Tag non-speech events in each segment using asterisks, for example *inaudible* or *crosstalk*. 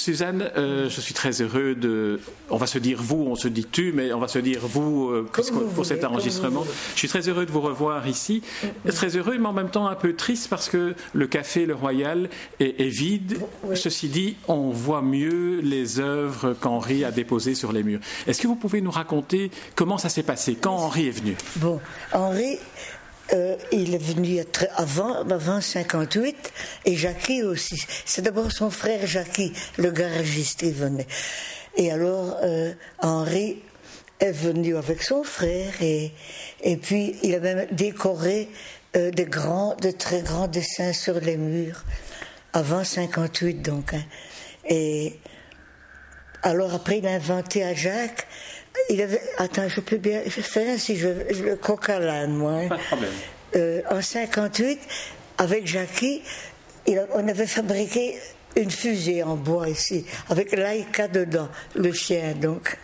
Suzanne, euh, je suis très heureux de. On va se dire vous, on se dit tu, mais on va se dire vous, euh, pour cet enregistrement. Je suis très heureux de vous revoir ici. Très heureux, mais en même temps un peu triste parce que le café Le Royal est, vide. Ceci dit, on voit mieux les œuvres qu'Henri a déposées sur les murs. Est-ce que vous pouvez nous raconter comment ça s'est passé, quand Henri est venu? Bon, Henri euh, il est venu avant, avant 58, et Jackie aussi. C'est d'abord son frère Jackie, le garagiste, qui venait. Et alors, euh, Henri est venu avec son frère, et, et puis il a même décoré euh, de grands, de très grands dessins sur les murs, avant 58 donc. Hein. Et alors après, il a inventé à Jacques il avait, attends, je peux bien, je fais ainsi, je, je le coq à l'âne, moi. Pas de problème. Euh, en 58, avec Jackie, on avait fabriqué une fusée en bois ici, avec Laika dedans, le chien donc.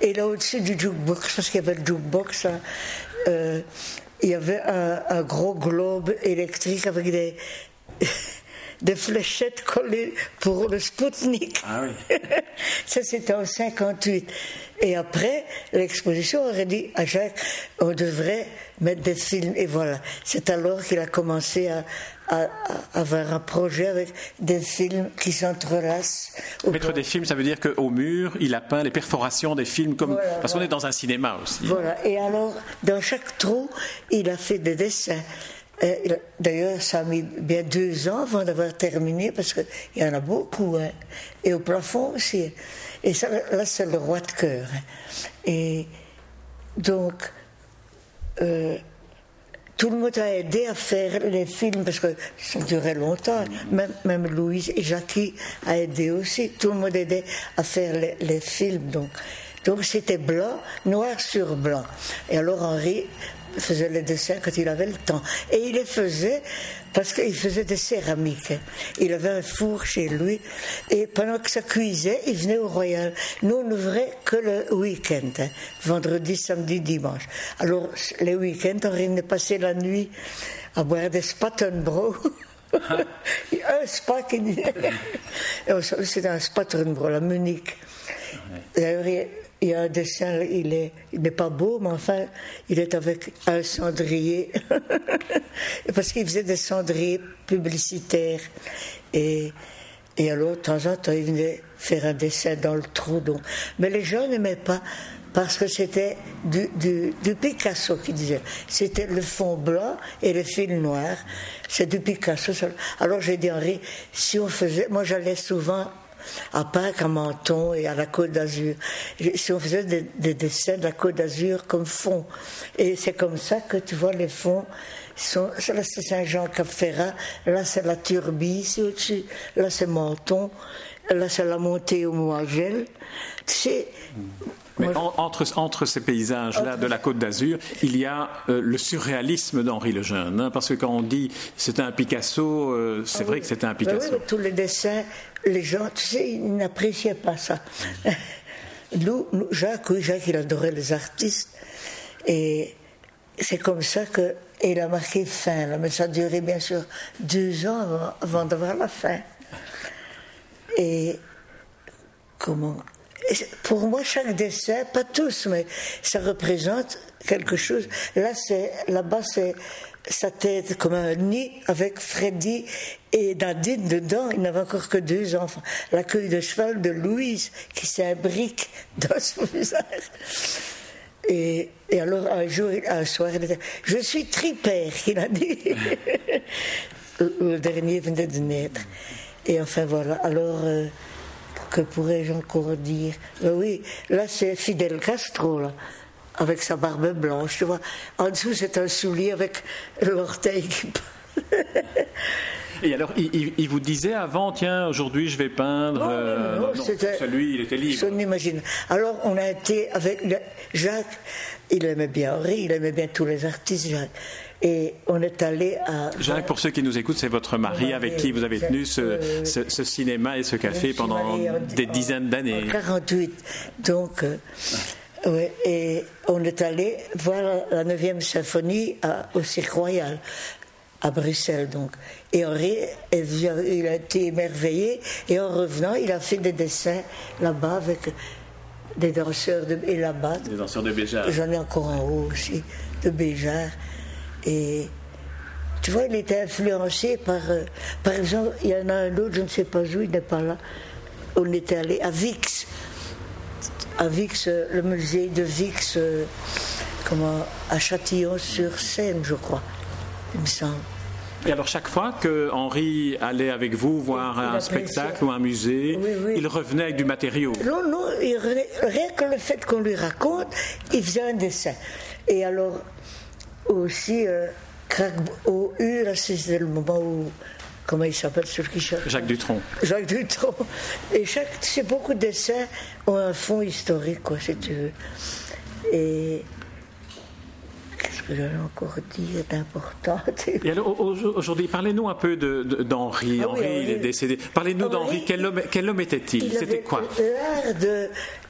Et là au-dessus du jukebox, parce qu'il y avait le jukebox, hein, euh, il y avait un, un, gros globe électrique avec des, *laughs* des fléchettes collées pour le Spoutnik. Ah oui. *laughs* Ça c'était en 58. Et après, l'exposition aurait dit à Jacques, on devrait mettre des films. Et voilà. C'est alors qu'il a commencé à, avoir un projet avec des films qui s'entrelacent. Mettre des films, ça veut dire qu'au mur, il a peint les perforations des films, comme parce qu'on est dans un cinéma aussi. Voilà. Et alors, dans chaque trou, il a fait des dessins. D'ailleurs, ça a mis bien deux ans avant d'avoir terminé, parce qu'il y en a beaucoup. Hein. Et au plafond aussi. Et ça, là, c'est le roi de cœur. Et donc, euh, tout le monde a aidé à faire les films parce que ça durait longtemps. Même, même Louise et Jackie a aidé aussi. Tout le monde aidait à faire les, les films. Donc, donc c'était blanc, noir sur blanc. Et alors Henri faisait les dessins quand il avait le temps. Et il les faisait parce qu'il faisait des céramiques. Il avait un four chez lui. Et pendant que ça cuisait, il venait au Royal. Nous, on n'ouvrait que le week-end, hein. vendredi, samedi, dimanche. Alors, les week-ends, on venait passer la nuit à boire des Spattenbro. *laughs* un spa qui C'était *laughs* un Spattenbro, la Munich. D'ailleurs, il y a un dessin, il est, il n'est pas beau, mais enfin, il est avec un cendrier, *laughs* parce qu'il faisait des cendriers publicitaires. Et, et alors, de temps en temps, il venait faire un dessin dans le trou. Donc. Mais les gens n'aimaient pas, parce que c'était du, du, Picasso qui disait. C'était le fond blanc et le fil noir. C'est du Picasso. Alors j'ai dit, Henri, si on faisait. Moi, j'allais souvent à Pâques, à Menton et à la Côte d'Azur. Si on faisait des, dessins de la Côte d'Azur comme fond. Et c'est comme ça que tu vois les fonds. Là c'est Saint-Jean-Cap-Ferrat, là c'est la Turbie, là c'est Menton, là c'est la montée au Moagel. Tu sais, mais entre, entre, ces paysages-là de la Côte d'Azur, il y a euh, le surréalisme d'Henri le Jeune. Hein, parce que quand on dit c'était un Picasso, euh, c'est ah vrai que c'était un Picasso. oui, tous les dessins les gens, tu sais, ils n'appréciaient pas ça. *laughs* Nous, Jacques, oui, Jacques, il adorait les artistes. Et c'est comme ça que. il a marqué fin, là, mais ça a duré bien sûr deux ans avant, d'avoir la fin. Et comment pour moi, chaque dessin, pas tous, mais ça représente quelque chose. Là, c'est là-bas, c'est sa tête comme un nid avec Freddy et Nadine dedans. Il n'avait encore que deux enfants. La queue de cheval de Louise qui s'imbrique *laughs* dans son visage. Et, et, alors un jour, un soir, il dit Je suis tripère, il a dit. *laughs* le dernier venait de naître. Et enfin voilà. Alors. Euh, que pourrais-je encore dire? Ben Oui, là c'est Fidel Castro, là, avec sa barbe blanche, tu vois. En dessous, c'est un soulier avec l'orteil qui. *laughs* Et alors, il, vous disait avant, tiens, aujourd'hui je vais peindre. Non, euh, non, celui, il était libre. Je n'imagine. Alors, on a été avec Jacques, il aimait bien Henri, il aimait bien tous les artistes, Jacques. Et on est allé à. Jacques, pour ceux qui nous écoutent, c'est votre mari avec qui vous avez tenu ce, ce, cinéma et ce café pendant des dizaines d'années. En 48. Donc, euh, Oui, et on est allé voir la 9e symphonie au Cirque Royal, à Bruxelles donc. Et Henri, il a été émerveillé, et en revenant, il a fait des dessins là-bas avec des danseurs de, et là-bas. Des danseurs de Béjar. J'en ai encore en haut aussi, de Béjar. Et tu vois, il était influencé par. Euh, par exemple, il y en a un autre, je ne sais pas où, il n'est pas là. On était allé à Vix. À Vix, euh, le musée de Vix, euh, comment, à Châtillon-sur-Seine, je crois, il me semble. Et alors chaque fois que Henri allait avec vous voir un spectacle ou un musée, il revenait avec du matériau. Non, non, il rien que le fait qu'on lui raconte, il faisait un dessin. Et alors aussi, au U, c'était le moment où. Comment il s'appelle celui qui chante Jacques Dutronc. Jacques Dutronc. Et chaque, c'est beaucoup de dessins ont un fond historique, quoi, si tu veux. Et. Qu'est-ce que j'allais encore dire d'important Et alors, aujourd'hui, parlez-nous un peu d'Henri. De, ah Henri, il est décédé. Parlez-nous d'Henri. Quel homme, quel homme était-il? C'était quoi? L'art de,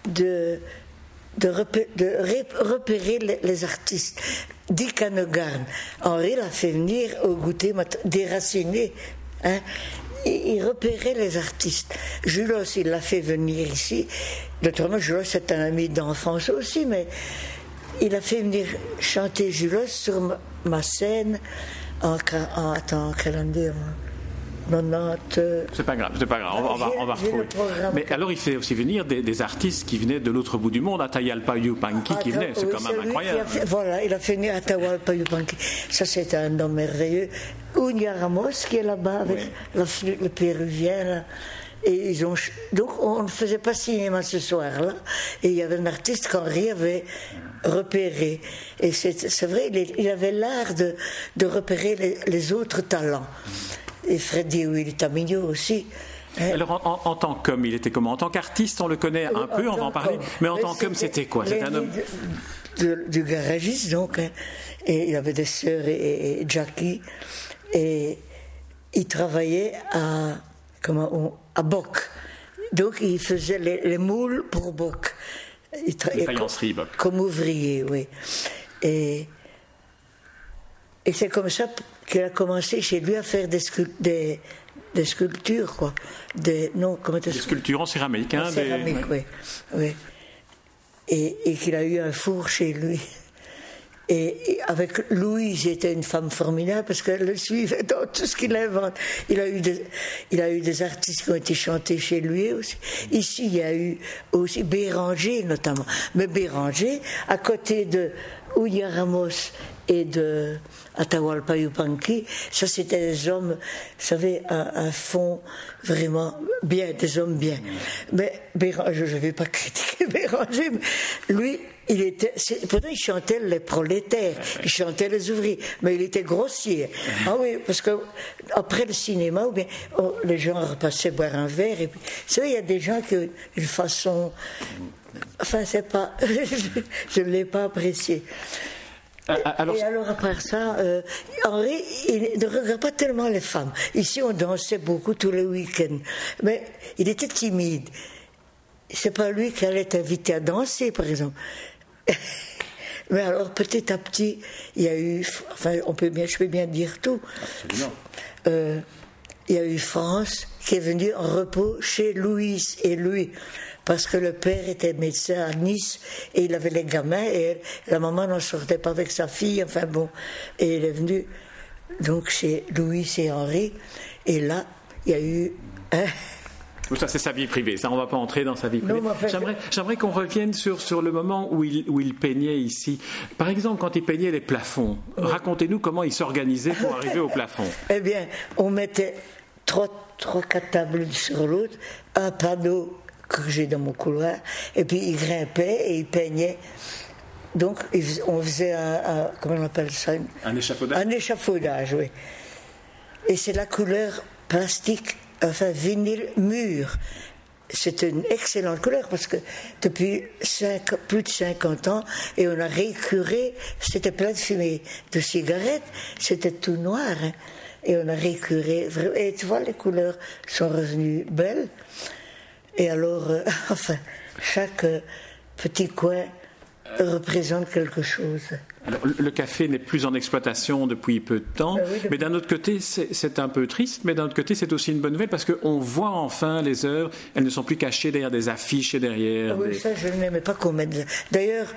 de, de, repérer les artistes. Dick Hanogarn. Henri l'a fait venir au goûter déraciné. Hein. Il, repérait les artistes. Julos, il l'a fait venir ici. Naturellement, Julos c'est un ami d'enfance aussi, mais il a fait venir chanter Julos sur ma, scène en, en attends, quelle année c'est pas grave, c'est pas grave, on, va, on va retrouver. Mais alors il fait aussi venir des, artistes qui venaient de l'autre bout du monde, Atayalpa Yupanqui qui venait, c'est quand même incroyable. voilà, il a fait venir Atayalpa Yupanqui. Ça c'est un homme merveilleux. Unia Ramos qui est là-bas avec le péruvien. Et ils ont, donc on ne faisait pas cinéma ce soir-là. Et il y avait un artiste qu'Henri avait repéré. Et c'est vrai, il, avait l'art de, de repérer les, les autres talents et Freddy Tamino aussi. Hein? Alors, en, tant qu'homme, il était comment? En tant qu'artiste, on le connaît un peu, on va en parler. Mais en tant qu'homme, c'était quoi? C'était un homme. du garagiste, donc. Hein. Et il avait des sœurs et, Jackie. Et il travaillait à, comment, à Boc. Donc, il faisait les, moules pour Boc. Il faïenceries, Boc. Comme ouvrier, oui. Et, et c'est comme ça qu'il a commencé chez lui à faire des, des, des sculptures, quoi. Des, non, comment des sculptures en céramique, hein, en céramique, oui. oui. Et, et qu'il a eu un four chez lui. Et, avec Louise, était une femme formidable parce qu'elle le suivait dans tout ce qu'il invente. Il a, eu des, il a eu des artistes qui ont été chantés chez lui aussi. Ici, il y a eu aussi Béranger notamment. Mais Béranger, à côté de Ouya Ramos et de Atahualpa Yupanqui, ça c'était des hommes, vous savez, un, fond vraiment bien, des hommes bien. Mais Béranger, je ne vais pas *laughs* critiquer Béranger, mais lui, il était, pourtant il chantait les prolétaires, il chantait les ouvriers, mais il était grossier. Ah oui, parce que après le cinéma, ou bien oh, les gens repassaient boire un verre, et puis, vous savez, il y a des gens qui ont une façon, enfin c'est pas, *laughs* je ne l'ai pas apprécié. Euh, alors... Et alors après ça, euh, Henri, il ne regarde pas tellement les femmes. Ici, on dansait beaucoup tous les week-ends. Mais il était timide. C'est pas lui qui allait t'inviter à danser, par exemple. *laughs* Mais alors, petit à petit, il y a eu, enfin, on peut bien, je peux bien dire tout. Absolument. Euh, il y a eu France qui est venue en repos chez Louise et lui parce que le père était médecin à Nice et il avait les gamins et la maman n'en sortait pas avec sa fille, enfin bon. Et il est venu donc chez Louis et Henri et là, il y a eu... ça, c'est sa vie privée. Ça, on ne va pas entrer dans sa vie privée. J'aimerais qu'on revienne sur, sur le moment où il, où il peignait ici. Par exemple, quand il peignait les plafonds, racontez-nous comment il s'organisait pour arriver au plafond. *laughs* Eh bien, on mettait trois, trois, quatre tables sur l'autre, un panneau que j'ai dans mon couloir. Et puis il grimpait et il peignait. Donc on faisait un, comment on appelle ça? Un échafaudage. Un échafaudage, oui. Et c'est la couleur plastique, enfin vinyle mûr. C'est une excellente couleur parce que depuis plus de 50 ans, et on a récuré, c'était plein de fumée de cigarettes, c'était tout noir. Hein. et on a récuré. Et tu vois, les couleurs sont revenues belles. Et alors, euh, *laughs* enfin, chaque euh, petit coin représente quelque chose. Le café n'est plus en exploitation depuis peu de temps, ben mais d'un autre côté, c'est un peu triste, mais d'un autre côté, c'est aussi une bonne nouvelle parce qu'on voit enfin les œuvres, elles ne sont plus cachées derrière des affiches et derrière. Oui, ça, je n'aimais pas qu'on mette. D'ailleurs,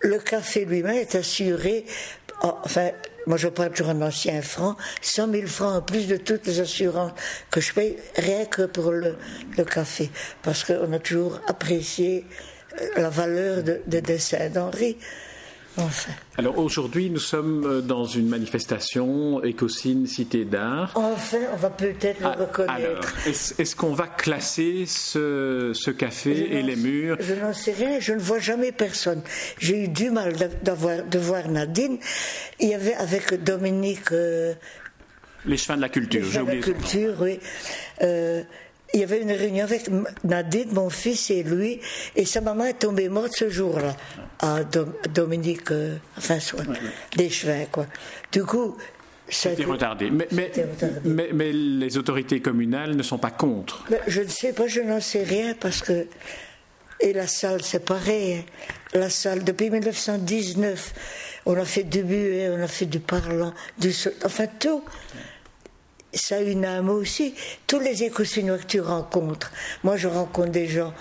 le café lui-même est assuré, enfin, moi je parle toujours en ancien franc, 100 000 francs en plus de toutes les assurances que je paye rien que pour le, le café, parce qu'on a toujours apprécié la valeur de, des dessins d'Henri. Enfin. Alors aujourd'hui, nous sommes euh, dans une manifestation Écosine Cité d'Art. Enfin, on va peut-être le ah, reconnaître. est-ce, qu'on va classer ce, ce café et les murs Je n'en sais rien, je ne vois jamais personne. J'ai eu du mal de voir Nadine. Il y avait avec Dominique. Euh, les chemins de la culture, j'ai oublié. La culture, oui. Euh, il y avait une réunion avec Nadine, mon fils et lui, et sa maman est tombée morte ce jour-là, à Dominique, euh, enfin, soit, des chevins, quoi. Du coup, c'était retardé. Mais, mais, mais, les autorités communales ne sont pas contre. je ne sais pas, je n'en sais rien parce que. Et la salle, c'est pareil. Hein. La salle, depuis 1919, on a fait du buet, on a fait du parlant, du. Enfin, tout ça a une âme aussi. Tous les écossinois que tu rencontres, moi je rencontre des gens,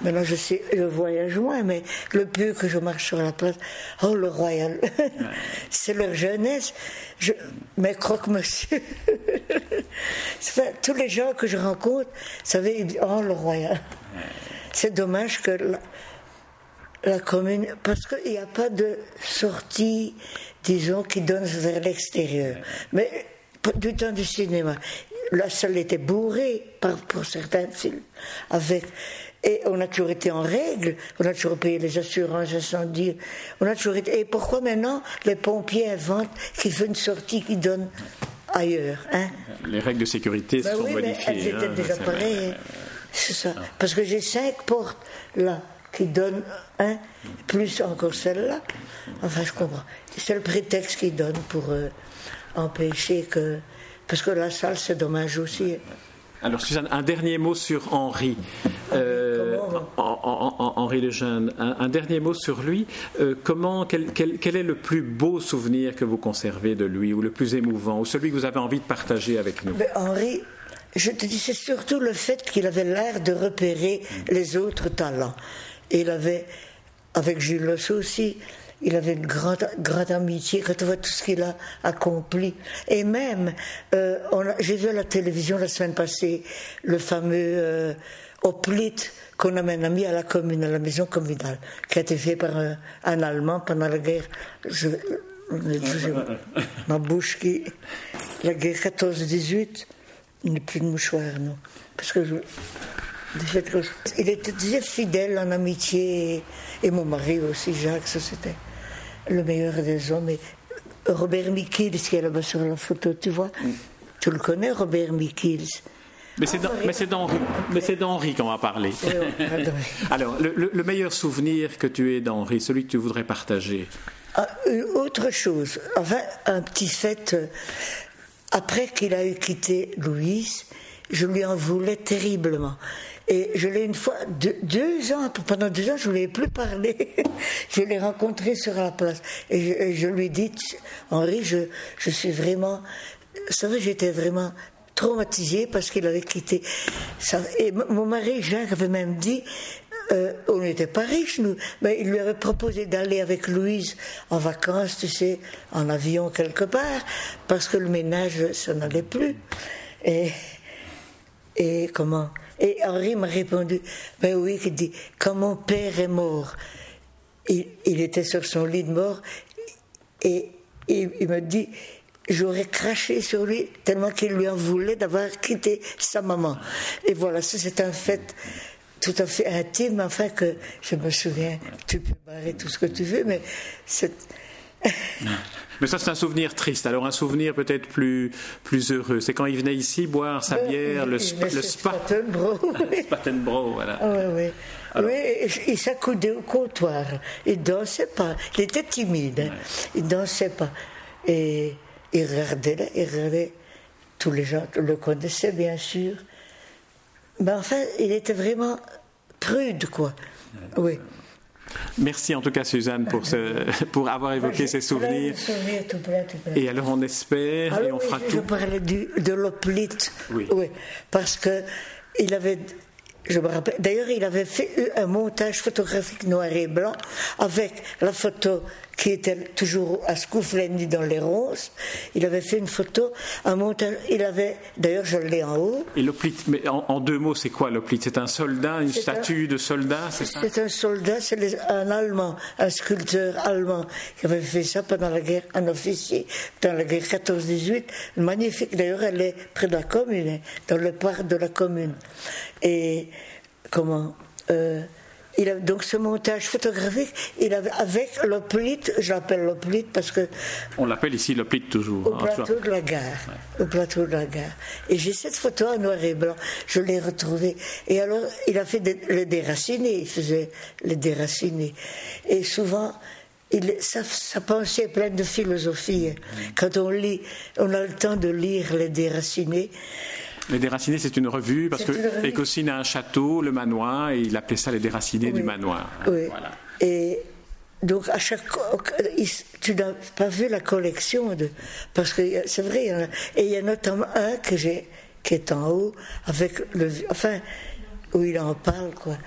maintenant je sais, je voyage moins, mais le peu que je marche sur la place, oh le royal, *laughs* c'est leur jeunesse. Je, mais croque-monsieur. *laughs* tous les gens que je rencontre, savez, oh le royal. C'est dommage que la, la commune, parce qu'il n'y a pas de sortie, disons, qui donne vers l'extérieur. Mais du temps du cinéma. La salle était bourrée par, pour certains films. Avec, et on a toujours été en règle, on a toujours payé les assurances incendies, on a toujours été. Et pourquoi maintenant les pompiers inventent qu'il fait une sortie qui donne ailleurs hein? Les règles de sécurité ben sont modifiées. elles étaient hein, déjà pareilles. C'est ça. Parce que j'ai cinq portes là qui donnent un, plus encore celle-là. Enfin, je comprends. C'est le prétexte qu'ils donnent pour. Euh, empêcher que. Parce que la salle, c'est dommage aussi. Alors, Suzanne, un dernier mot sur Henri. Euh, Henri le Jeune. Un, dernier mot sur lui. Euh, comment, quel, quel, est le plus beau souvenir que vous conservez de lui, ou le plus émouvant, ou celui que vous avez envie de partager avec nous? Henri, je te dis, c'est surtout le fait qu'il avait l'air de repérer les autres talents. Et il avait, avec Jules Losso aussi, il avait une grande, grande amitié quand on voit tout ce qu'il a accompli. Et même, euh, j'ai vu à la télévision la semaine passée le fameux euh, qu'on a maintenant mis à la commune, à la maison communale, qui a été fait par un, Allemand pendant la guerre. Je, *laughs* ma bouche qui. La guerre 14-18, il n'y a plus de mouchoir, non. Parce que je, il était très fidèle en amitié, et mon mari aussi, Jacques, ça c'était le meilleur des hommes. Et Robert Mikils, qui est là-bas sur la photo, tu vois mm. Tu le connais, Robert Mikils mais c'est d'Henri qu'on va parler. *laughs* Alors, le, meilleur souvenir que tu aies d'Henri, celui que tu voudrais partager? Ah, Autre chose. Enfin, un petit fait. Euh, après qu'il a eu quitté Louise, je lui en voulais terriblement. Et je l'ai une fois, deux, ans, pendant deux ans, je ne lui ai plus parlé. *laughs* je l'ai rencontré sur la place. Et je, lui ai dit, Henri, je, je suis vraiment. Ça vrai, j'étais vraiment traumatisée parce qu'il avait quitté. Et mon mari, Jacques, avait même dit euh, on n'était pas riches, nous. Mais il lui avait proposé d'aller avec Louise en vacances, tu sais, en avion quelque part, parce que le ménage, ça n'allait plus. Et, et comment et Henri m'a répondu, ben oui, il dit, quand mon père est mort, il, était sur son lit de mort, et, il me dit, j'aurais craché sur lui tellement qu'il lui en voulait d'avoir quitté sa maman. Et voilà, ça c'est un fait tout à fait intime, enfin que je me souviens, tu peux barrer tout ce que tu veux, mais c'est *laughs* Mais ça, c'est un souvenir triste. Alors, un souvenir peut-être plus, plus heureux. C'est quand il venait ici boire sa bière, le, le Spattenbro. *laughs* Spattenbro, voilà. Ah, oui, oui. oui, il s'accoudait au comptoir. Il dansait pas. Il était timide. Hein. Il dansait pas. Et il regardait, il regardait. Tous les gens le connaissaient, bien sûr. Mais enfin, il était vraiment prude, quoi. Oui. Merci en tout cas Suzanne pour, ce, *laughs* pour avoir évoqué ces souvenirs. Et alors on espère et on fera tout. Je parlais de l'oplite. Oui. oui. Parce que il avait je me rappelle. D'ailleurs, il avait fait un montage photographique noir et blanc avec la photo qui était toujours à Scouflendi dans les roses. Il avait fait une photo, un montage. Il avait, d'ailleurs, je l'ai en haut. Et l'Oplite, mais en, deux mots, c'est quoi l'Oplite? C'est un soldat, une statue de soldat, c'est ça? C'est un soldat, c'est un Allemand, un sculpteur allemand qui avait fait ça pendant la guerre, un officier, dans la guerre 14-18. Magnifique, d'ailleurs, elle est près de la commune, hein, dans le parc de la commune. Et comment euh, il a donc ce montage photographique, il avait avec l'oplite, je l'appelle l'oplite parce que. On l'appelle ici l'oplite toujours. Au hein, plateau de la gare. Au plateau de la gare. Et j'ai cette photo en noir et blanc, je l'ai retrouvée. Et alors, il a fait les déracinés, il faisait les déracinés. Et souvent, il, sa, sa, pensée est pleine de philosophie. Quand on lit, on a le temps de lire les déracinés. Les Déracinés, c'est une revue parce que Écosine a un château, le manoir, et il appelait ça les Déracinés du manoir. Oui. Et donc à chaque tu n'as pas vu la collection de parce que c'est vrai et il y a notamment un que j'ai qui est en haut avec le enfin où il en parle quoi.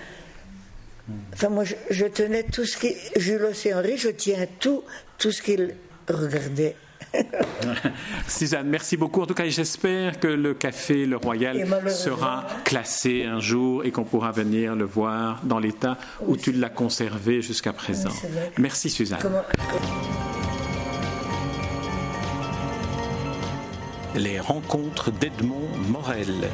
Enfin moi je, tenais tout ce qui Jules Henri je tiens tout tout ce qu'il regardait. *laughs* Suzanne, merci beaucoup. En tout cas, j'espère que le café Le Royal sera classé un jour et qu'on pourra venir le voir dans l'état où tu l'as conservé jusqu'à présent. merci Suzanne. Les rencontres d'Edmond Morel.